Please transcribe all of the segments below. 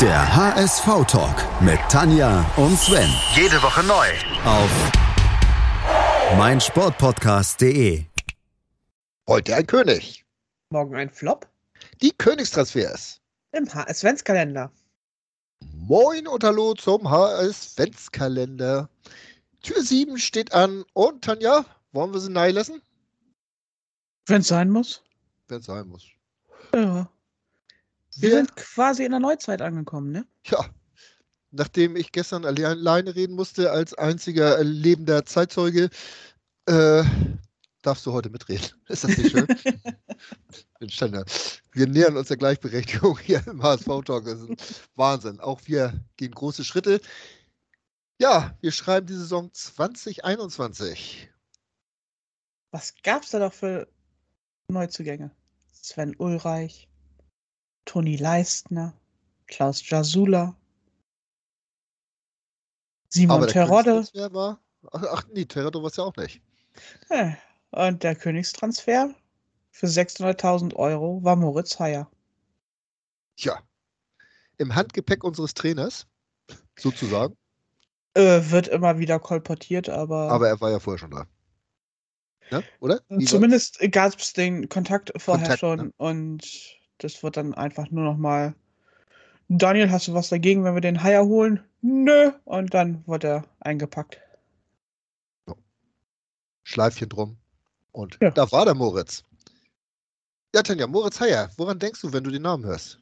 Der HSV-Talk mit Tanja und Sven. Jede Woche neu. Auf meinsportpodcast.de. Heute ein König. Morgen ein Flop Die Königstransfers. im HS-Adventskalender. Moin und hallo zum HS-Ventskalender. Tür 7 steht an. Und Tanja, wollen wir sie nahe lassen? Wenn es sein muss. Wenn es sein muss. Ja. Wir Wir, sind quasi in der Neuzeit angekommen, ne? ja, nachdem ich gestern alle- alleine reden musste als einziger lebender Zeitzeuge, äh, darfst du heute mitreden. Ist das nicht schön? Mensch, Tanja, wir nähern uns der Gleichberechtigung hier im HSV-Talk. Das ist Wahnsinn. Auch wir gehen große Schritte. Ja, wir schreiben die Saison 2021. Was gab's da doch für Neuzugänge? Sven Ulreich, Toni Leistner, Klaus Jasula, Simon Aber Terodde war. Ach, nee, Terodde war es ja auch nicht. und der Königstransfer für 600.000 Euro war Moritz Heyer. Tja. Im Handgepäck unseres Trainers, sozusagen. Äh, wird immer wieder kolportiert, aber, Aber er war ja vorher schon da. Ne? Oder? Wie zumindest gab es den Kontakt vorher Kontakt, schon ne? und das wird dann einfach nur noch mal Daniel, hast du was dagegen, wenn wir den Haier holen? Nö. Und dann wird er eingepackt. Schleifchen drum. Und Ja. da war der Moritz. Ja, Tanja, Moritz Heyer, woran denkst du, wenn du den Namen hörst?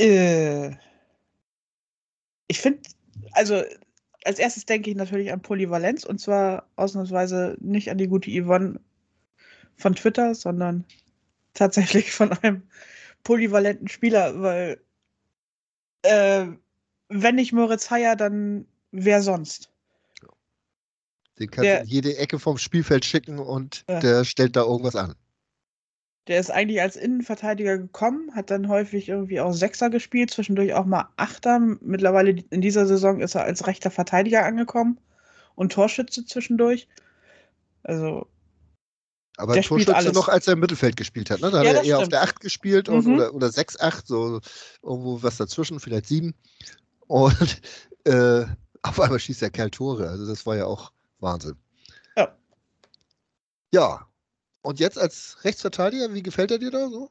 Äh, ich finde, also als erstes denke ich natürlich an Polyvalenz und zwar ausnahmsweise nicht an die gute Yvonne von Twitter, sondern tatsächlich von einem polyvalenten Spieler, weil äh, wenn nicht Moritz Heyer, dann wer sonst? Den kannst du in jede Ecke vom Spielfeld schicken und Ja. der stellt da irgendwas an. Der ist eigentlich als Innenverteidiger gekommen, hat dann häufig irgendwie auch Sechser gespielt, zwischendurch auch mal Achter. Mittlerweile in dieser Saison ist er als rechter Verteidiger angekommen und Torschütze zwischendurch. Also, Aber Der Torschütze noch, als er im Mittelfeld gespielt hat. Ne? Da Ja, hat er eher auf stimmt. der 8 gespielt Mhm. oder, oder 6-8, so irgendwo was dazwischen, vielleicht 7. Und äh, auf einmal schießt der Kerl Tore. Also das war ja auch Wahnsinn. Ja. Ja. Und jetzt als Rechtsverteidiger, wie gefällt er dir da so?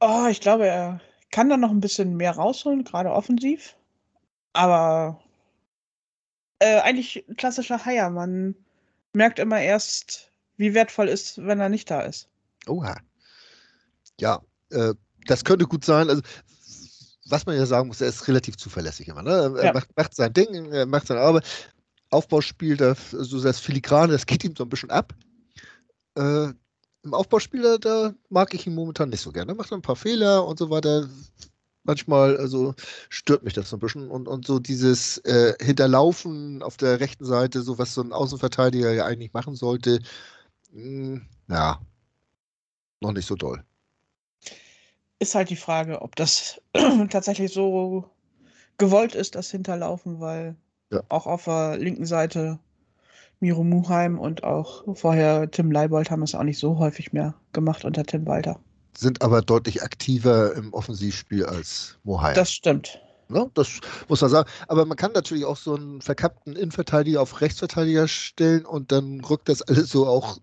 oh, ich glaube, er kann da noch ein bisschen mehr rausholen, gerade offensiv. Aber äh, eigentlich ein klassischer Haier. Man merkt immer erst, wie wertvoll ist, wenn er nicht da ist. Oha. Ja, äh, das könnte gut sein. Also, was man ja sagen muss, er ist relativ zuverlässig immer. Ne? Er Ja. macht, macht sein Ding, er macht seine Arbeit. Aufbauspiel, das, so das Filigrane, das geht ihm so ein bisschen ab. Äh, Im Aufbauspiel, da, da mag ich ihn momentan nicht so gerne. Er macht ein paar Fehler und so weiter. Manchmal also stört mich das so ein bisschen. Und, und so dieses äh, Hinterlaufen auf der rechten Seite, so was so ein Außenverteidiger ja eigentlich machen sollte, mh, ja, noch nicht so doll. Ist halt die Frage, ob das tatsächlich so gewollt ist, das Hinterlaufen, weil Ja. auch auf der linken Seite Miro Muheim und auch vorher Tim Leibold haben es auch nicht so häufig mehr gemacht unter Tim Walter. sind aber deutlich aktiver im Offensivspiel als Mohai. Das stimmt. Ne? das muss man sagen. Aber man kann natürlich auch so einen verkappten Innenverteidiger auf Rechtsverteidiger stellen und dann rückt das alles so auch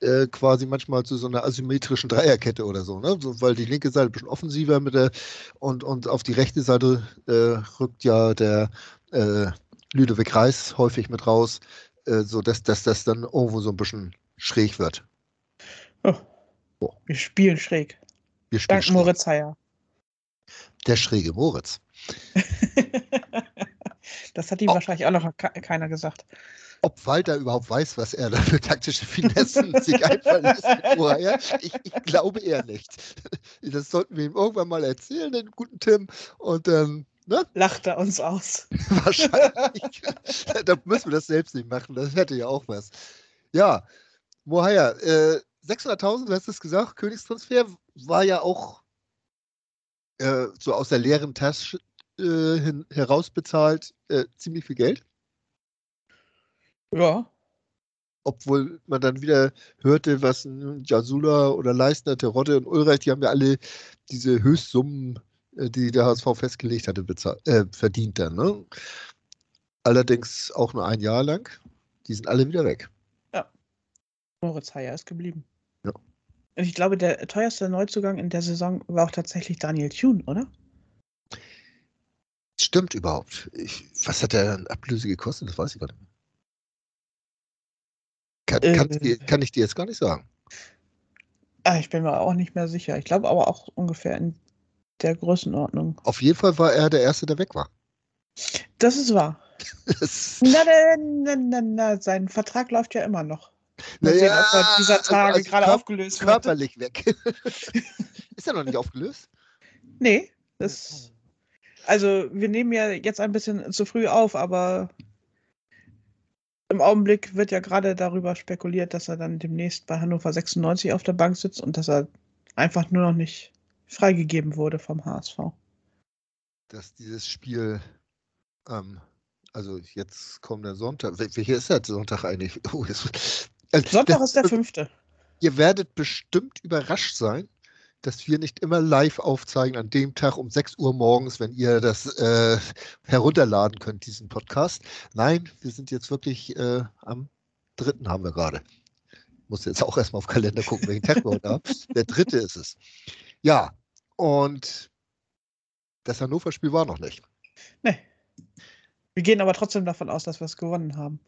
äh, quasi manchmal zu so einer asymmetrischen Dreierkette oder so, ne? So, weil die linke Seite ein bisschen offensiver mit der und, und auf die rechte Seite äh, rückt ja der äh, Lüdewig Reis häufig mit raus, äh, so dass, das dann irgendwo so ein bisschen schräg wird. Oh. Oh. Wir spielen schräg. Wir spielen Dank schräg. Moritz Heyer. Der schräge Moritz. das hat ihm Oh. wahrscheinlich auch noch ke- keiner gesagt. ob Walter überhaupt weiß, was er da für taktische Finessen sich einfallen lässt mit. Ich, ich glaube eher nicht. Das sollten wir ihm irgendwann mal erzählen, den guten Tim. Und dann, ne, Lacht er uns aus. wahrscheinlich. da müssen wir das selbst nicht machen. Das hätte ja auch was. Ja, Mohair, äh, 600.000, du hast es gesagt, Königstransfer war ja auch äh, so aus der leeren Tasche äh, hin, herausbezahlt äh, ziemlich viel Geld. Ja. obwohl man dann wieder hörte, was ein Jasula oder Leistner, Terodde und Ulreich, die haben ja alle diese Höchstsummen äh, die der HSV festgelegt hatte, äh, verdient dann. Ne? Allerdings auch nur ein Jahr lang. Die sind alle wieder weg. Ja. Moritz Heyer ist geblieben. Ja. Und ich glaube, der teuerste Neuzugang in der Saison war auch tatsächlich Daniel Thune, oder? Stimmt überhaupt. Ich, was hat der an Ablöse gekostet? Das weiß ich gar nicht mehr. Kann, äh, kann, ich dir jetzt gar nicht sagen. Ah, ich bin mir auch nicht mehr sicher. Ich glaube aber auch ungefähr in der Größenordnung. Auf jeden Fall war er der Erste, der weg war. Das ist wahr. das na, na, na, na, sein Vertrag läuft ja immer noch. Naja, sehen, er dieser Tage also gerade aufgelöst wird. Körperlich weg. ist er noch nicht aufgelöst? Nee, das. Also, wir nehmen ja jetzt ein bisschen zu früh auf, aber im Augenblick wird ja gerade darüber spekuliert, dass er dann demnächst bei Hannover 96 auf der Bank sitzt und dass er einfach nur noch nicht freigegeben wurde vom HSV. Dass dieses Spiel, ähm, also jetzt kommt der Sonntag. Welcher ist der Sonntag eigentlich? Oh, also Sonntag das, ist der fünfte. Ihr werdet bestimmt überrascht sein, dass wir nicht immer live aufzeigen an dem Tag um 6 Uhr morgens, wenn ihr das äh, herunterladen könnt, diesen Podcast. Nein, wir sind jetzt wirklich äh, am dritten haben wir gerade. Muss jetzt auch erstmal auf Kalender gucken, welchen Tag wir heute haben. Der dritte ist es. Ja, und das Hannover-Spiel war noch nicht. Nee. Wir gehen aber trotzdem davon aus, dass wir es gewonnen haben.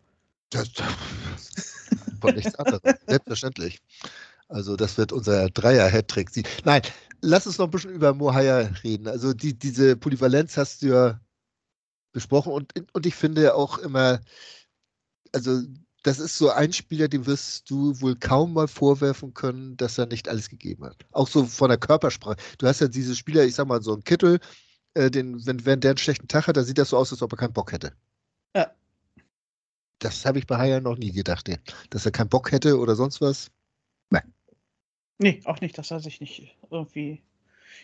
Das, von nichts anderem. Selbstverständlich. Also das wird unser Dreier-Hattrick. Nein, lass uns noch ein bisschen über Mohaya reden. Also die, diese Polyvalenz hast du ja besprochen und, und ich finde auch immer, also das ist so ein Spieler, dem wirst du wohl kaum mal vorwerfen können, dass er nicht alles gegeben hat. Auch so von der Körpersprache. Du hast ja diese Spieler, ich sag mal, so ein Kittel, äh, den, wenn, wenn der einen schlechten Tag hat, dann sieht das so aus, als ob er keinen Bock hätte. Ja. Das habe ich bei Haya noch nie gedacht, dass er keinen Bock hätte oder sonst was. Nee, auch nicht, dass er sich nicht irgendwie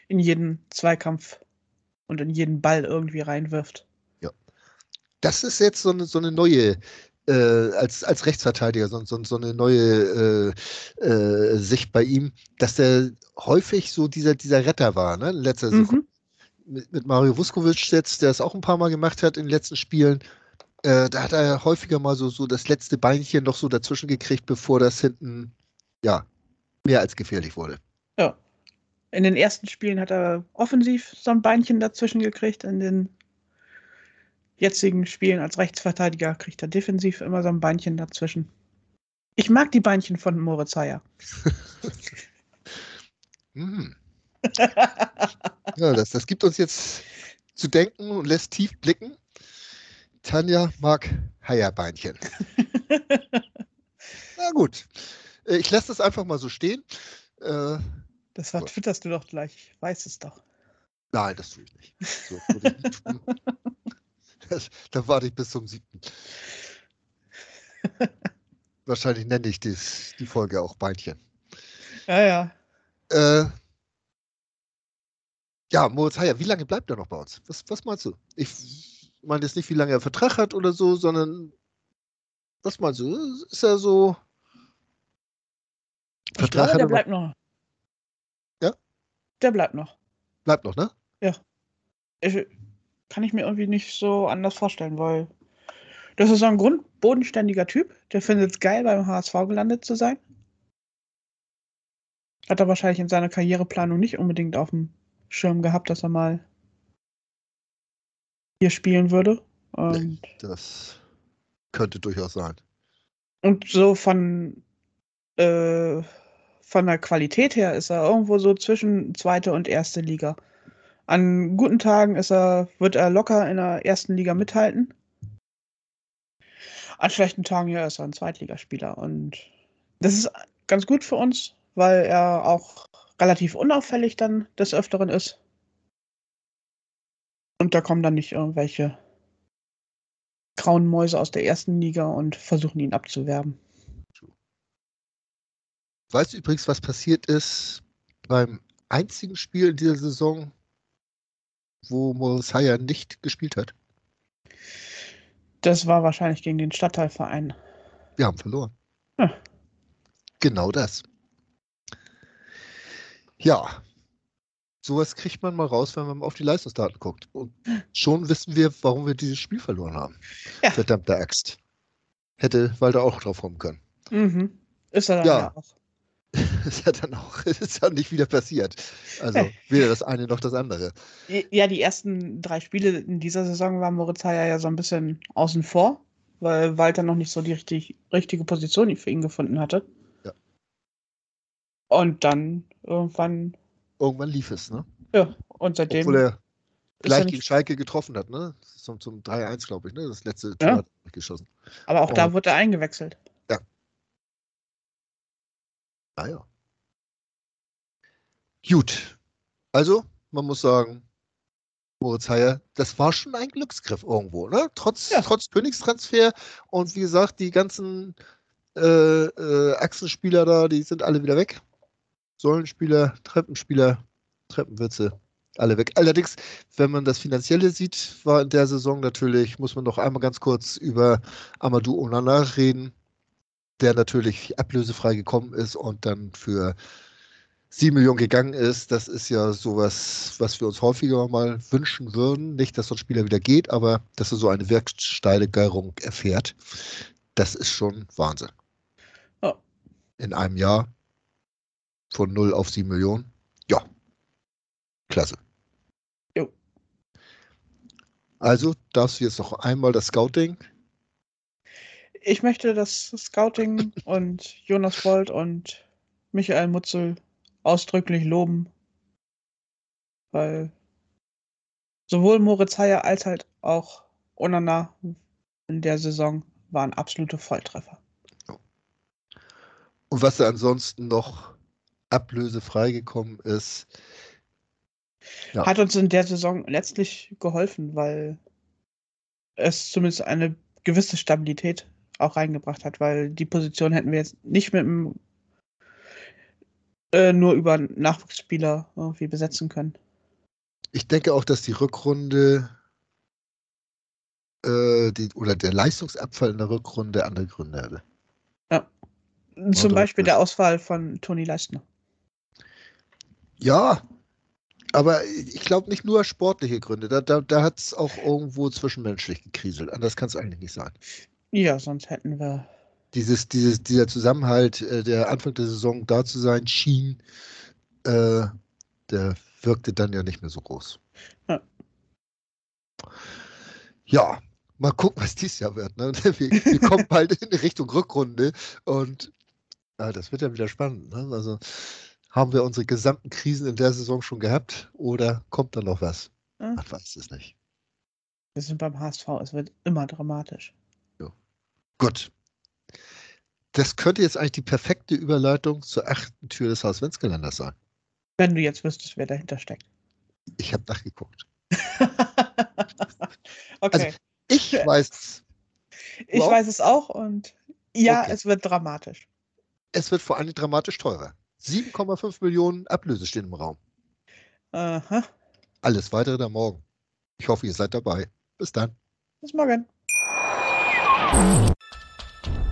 in jeden Zweikampf und in jeden Ball irgendwie reinwirft. Ja. Das ist jetzt so eine, so eine neue, äh, als, als Rechtsverteidiger, so, so, so eine neue äh, äh, Sicht bei ihm, dass der häufig so dieser, dieser Retter war, ne? In letzter mhm. Mit, mit, Mario Vuskovic jetzt, der es auch ein paar Mal gemacht hat in den letzten Spielen. Äh, da hat er häufiger mal so, so das letzte Beinchen noch so dazwischen gekriegt, bevor das hinten, ja, mehr als gefährlich wurde. Ja. In den ersten Spielen hat er offensiv so ein Beinchen dazwischen gekriegt. In den jetzigen Spielen als Rechtsverteidiger kriegt er defensiv immer so ein Beinchen dazwischen. Ich mag die Beinchen von Moritz Heyer. hm. ja, das, das gibt uns jetzt zu denken und lässt tief blicken. Tanja mag Heierbeinchen. Na gut. Äh, ich lasse das einfach mal so stehen. Äh, das war, twitterst du doch gleich. Ich weiß es doch. Nein, das tue ich nicht. So, ich nicht das, dann warte ich bis zum siebten. Wahrscheinlich nenne ich dies, die Folge auch Beinchen. Ja, ja. Äh, ja, Moritz Heyer, wie lange bleibt er noch bei uns? Was, was meinst du? Ich meine jetzt nicht, wie lange er Vertrag hat oder so, sondern was meinst du? Ist er so ich glaube, der bleibt noch. Ja? Der bleibt noch. Bleibt noch, ne? Ja. Ich, kann ich mir irgendwie nicht so anders vorstellen, weil das ist so ein grundbodenständiger Typ. Der findet es geil, beim HSV gelandet zu sein. Hat er wahrscheinlich in seiner Karriereplanung nicht unbedingt auf dem Schirm gehabt, dass er mal hier spielen würde. Und das könnte durchaus sein. Und so von äh, von der Qualität her ist er irgendwo so zwischen zweite und erste Liga. An guten Tagen ist er, wird er locker in der ersten Liga mithalten. An schlechten Tagen ja, ist er ein Zweitligaspieler. Und das ist ganz gut für uns, weil er auch relativ unauffällig dann des Öfteren ist. Und da kommen dann nicht irgendwelche grauen Mäuse aus der ersten Liga und versuchen ihn abzuwerben. Weißt du übrigens, was passiert ist beim einzigen Spiel in dieser Saison, wo Heyer nicht gespielt hat? Das war wahrscheinlich gegen den Stadtteilverein. Wir haben verloren. Hm. Genau das. Ja. sowas kriegt man mal raus, wenn man auf die Leistungsdaten guckt. Und schon wissen wir, warum wir dieses Spiel verloren haben. Ja. Verdammte Axt. Hätte Walter auch drauf kommen können. Mhm. Ist er dann Ja. ja, auch. ist ja dann auch, ist ja nicht wieder passiert. Also weder das eine noch das andere. Ja, die ersten drei Spiele in dieser Saison war Moritz Heyer ja so ein bisschen außen vor, weil Walter noch nicht so die richtig, richtige Position für ihn gefunden hatte. Ja. Und dann irgendwann, Irgendwann lief es, ne? ja, und seitdem Obwohl er gleich gegen Schalke getroffen hat, ne? Zum, zum 3-1, glaube ich, ne? Das letzte Ja. Tor hat er geschossen. aber auch da und- wurde er eingewechselt. Naja. Gut. Also, man muss sagen, Moritz Heyer, das war schon ein Glücksgriff irgendwo, ne? Trotz, Ja. trotz Königstransfer und wie gesagt, die ganzen äh, äh, Achsenspieler da, die sind alle wieder weg. Säulenspieler, Treppenspieler, Treppenwitze, alle weg. Allerdings, wenn man das Finanzielle sieht, war in der Saison natürlich, muss man noch einmal ganz kurz über Amadou Onana reden, der natürlich ablösefrei gekommen ist und dann für 7 Millionen gegangen ist. Das ist ja sowas, was wir uns häufiger mal wünschen würden. Nicht, dass so ein Spieler wieder geht, aber dass er so eine Werksteigerung erfährt. Das ist schon Wahnsinn. Ja. In einem Jahr von 0 auf 7 Millionen. Ja. Klasse. Jo. Also darfst du jetzt noch einmal das Scouting. Ich möchte das Scouting und Jonas Bold und Michael Mutzel ausdrücklich loben, weil sowohl Moritz Heyer als halt auch Onana in der Saison waren absolute Volltreffer. Und was da ansonsten noch ablösefrei gekommen ist. Ja. Hat uns in der Saison letztlich geholfen, weil es zumindest eine gewisse Stabilität auch reingebracht hat, weil die Position hätten wir jetzt nicht mit dem äh, nur über Nachwuchsspieler irgendwie besetzen können. Ich denke auch, dass die Rückrunde äh, die, oder der Leistungsabfall in der Rückrunde andere Gründe hatte. Zum Oder- Beispiel der Auswahl von Toni Leistner. Ja, aber ich glaube nicht nur sportliche Gründe. Da, da, da hat es auch irgendwo zwischenmenschlich gekriselt. Anders kann es eigentlich nicht sein. Ja, sonst hätten wir. Dieses, dieses, dieser Zusammenhalt, äh, der Anfang der Saison da zu sein schien, äh, der wirkte dann ja nicht mehr so groß. Ja. Ja, mal gucken, was dies Jahr wird. Ne? Wir, wir kommen bald in Richtung Rückrunde und ja, das wird ja wieder spannend. Ne? Also haben wir unsere gesamten Krisen in der Saison schon gehabt oder kommt da noch was? Ja. Man weiß es nicht. Wir sind beim HSV, es wird immer dramatisch. Gut. Das könnte jetzt eigentlich die perfekte Überleitung zur achten Tür des Haus Wenzgeländers sein. Wenn du jetzt wüsstest, wer dahinter steckt. Ich habe nachgeguckt. okay. Ich weiß, ich wow. weiß es auch und ja, Okay. es wird dramatisch. es wird vor allem dramatisch teurer. 7,5 Millionen Ablöse stehen im Raum. Aha. Alles weitere dann morgen. Ich hoffe, ihr seid dabei. Bis dann. Bis morgen.